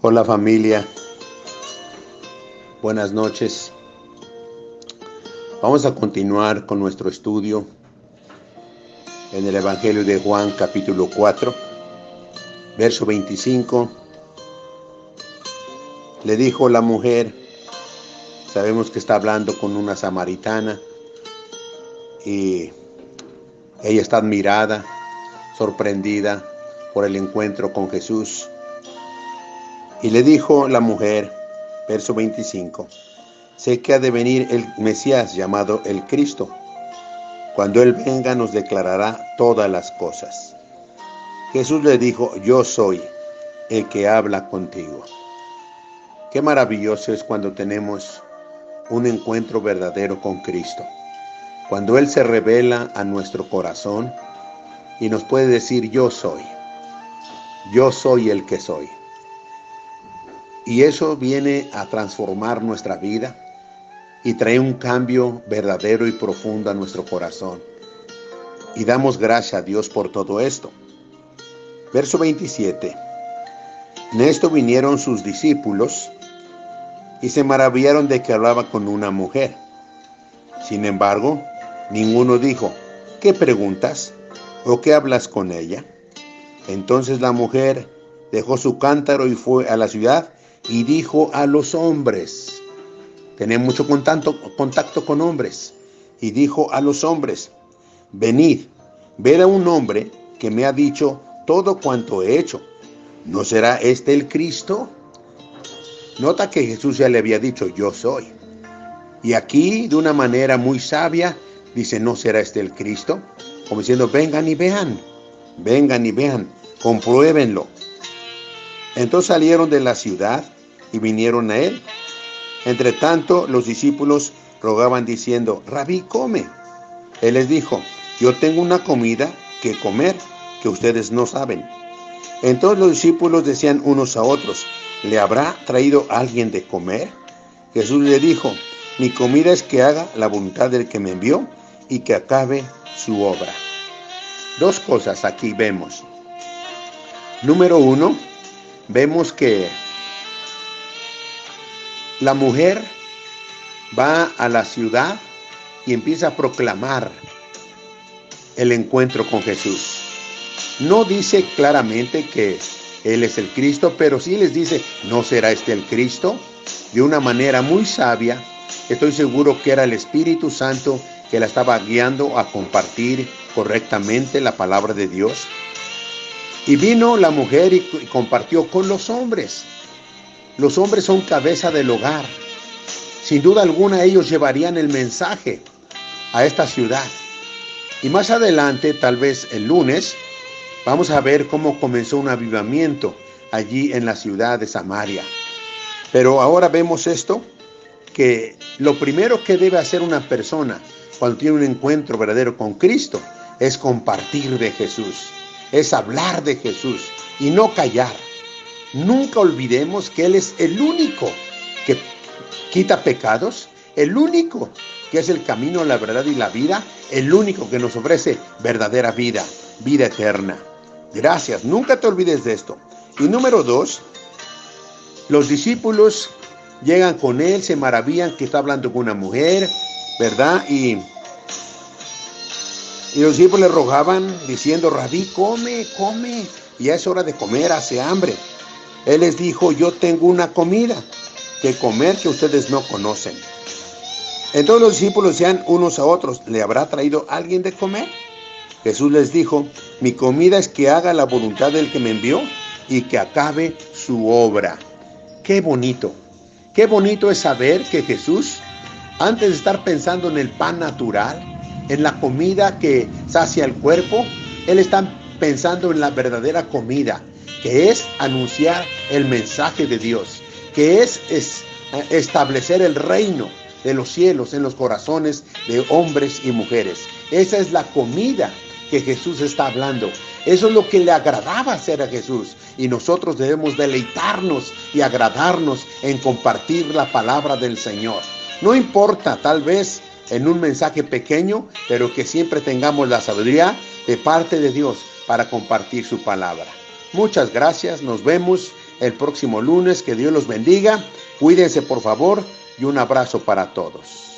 Hola familia, buenas noches. Vamos a continuar con nuestro estudio en el Evangelio de Juan capítulo 4, verso 25. Le dijo la mujer, sabemos que está hablando con una samaritana y ella está admirada, sorprendida por el encuentro con Jesús. Y le dijo la mujer, verso 25, sé que ha de venir el Mesías llamado el Cristo. Cuando Él venga nos declarará todas las cosas. Jesús le dijo, yo soy el que habla contigo. Qué maravilloso es cuando tenemos un encuentro verdadero con Cristo. Cuando Él se revela a nuestro corazón y nos puede decir, yo soy. Yo soy el que soy. Y eso viene a transformar nuestra vida y trae un cambio verdadero y profundo a nuestro corazón. Y damos gracias a Dios por todo esto. Verso 27. En esto vinieron sus discípulos y se maravillaron de que hablaba con una mujer. Sin embargo, ninguno dijo, ¿qué preguntas? ¿O qué hablas con ella? Entonces la mujer dejó su cántaro y fue a la ciudad y dijo a los hombres, tenía mucho contacto, con hombres, y dijo a los hombres, venid, ver a un hombre que me ha dicho todo cuanto he hecho. ¿No será este el Cristo? Nota que Jesús ya le había dicho, yo soy. Y aquí, de una manera muy sabia, dice, ¿no será este el Cristo? Como diciendo, vengan y vean, vengan y vean, compruébenlo. Entonces salieron de la ciudad y vinieron a él. Entre tanto, los discípulos rogaban diciendo, Rabí, come. Él les dijo, yo tengo una comida que comer que ustedes no saben. Entonces los discípulos decían unos a otros, ¿le habrá traído alguien de comer? Jesús le dijo, mi comida es que haga la voluntad del que me envió y que acabe su obra. Dos cosas aquí vemos. Número uno, vemos que la mujer va a la ciudad y empieza a proclamar el encuentro con Jesús. No dice claramente que Él es el Cristo, pero sí les dice, ¿no será este el Cristo? De una manera muy sabia, estoy seguro que era el Espíritu Santo que la estaba guiando a compartir correctamente la palabra de Dios. Y vino la mujer y compartió con los hombres. Los hombres son cabeza del hogar. Sin duda alguna ellos llevarían el mensaje a esta ciudad. Y más adelante, tal vez el lunes, vamos a ver cómo comenzó un avivamiento allí en la ciudad de Samaria. Pero ahora vemos esto, que lo primero que debe hacer una persona cuando tiene un encuentro verdadero con Cristo es compartir de Jesús, es hablar de Jesús y no callar. Nunca olvidemos que Él es el único que quita pecados, el único que es el camino, la verdad y la vida, el único que nos ofrece verdadera vida, vida eterna. Gracias, nunca te olvides de esto. Y número dos, los discípulos llegan con Él, se maravillan que está hablando con una mujer, ¿verdad? Y, y los discípulos le rogaban diciendo, Rabí, come, come, ya es hora de comer, hace hambre. Él les dijo, yo tengo una comida que comer que ustedes no conocen. Entonces los discípulos decían unos a otros, ¿le habrá traído alguien de comer? Jesús les dijo, mi comida es que haga la voluntad del que me envió y que acabe su obra. Qué bonito, qué bonito es saber que Jesús, antes de estar pensando en el pan natural, en la comida que sacia el cuerpo, Él está pensando en la verdadera comida, que es anunciar el mensaje de Dios, que es, establecer el reino de los cielos en los corazones de hombres y mujeres. Esa es la comida que Jesús está hablando. Eso es lo que le agradaba hacer a Jesús. Y nosotros debemos deleitarnos y agradarnos en compartir la palabra del Señor. No importa, tal vez en un mensaje pequeño, pero que siempre tengamos la sabiduría de parte de Dios para compartir su palabra. Muchas gracias, nos vemos el próximo lunes. Que Dios los bendiga. Cuídense por favor y un abrazo para todos.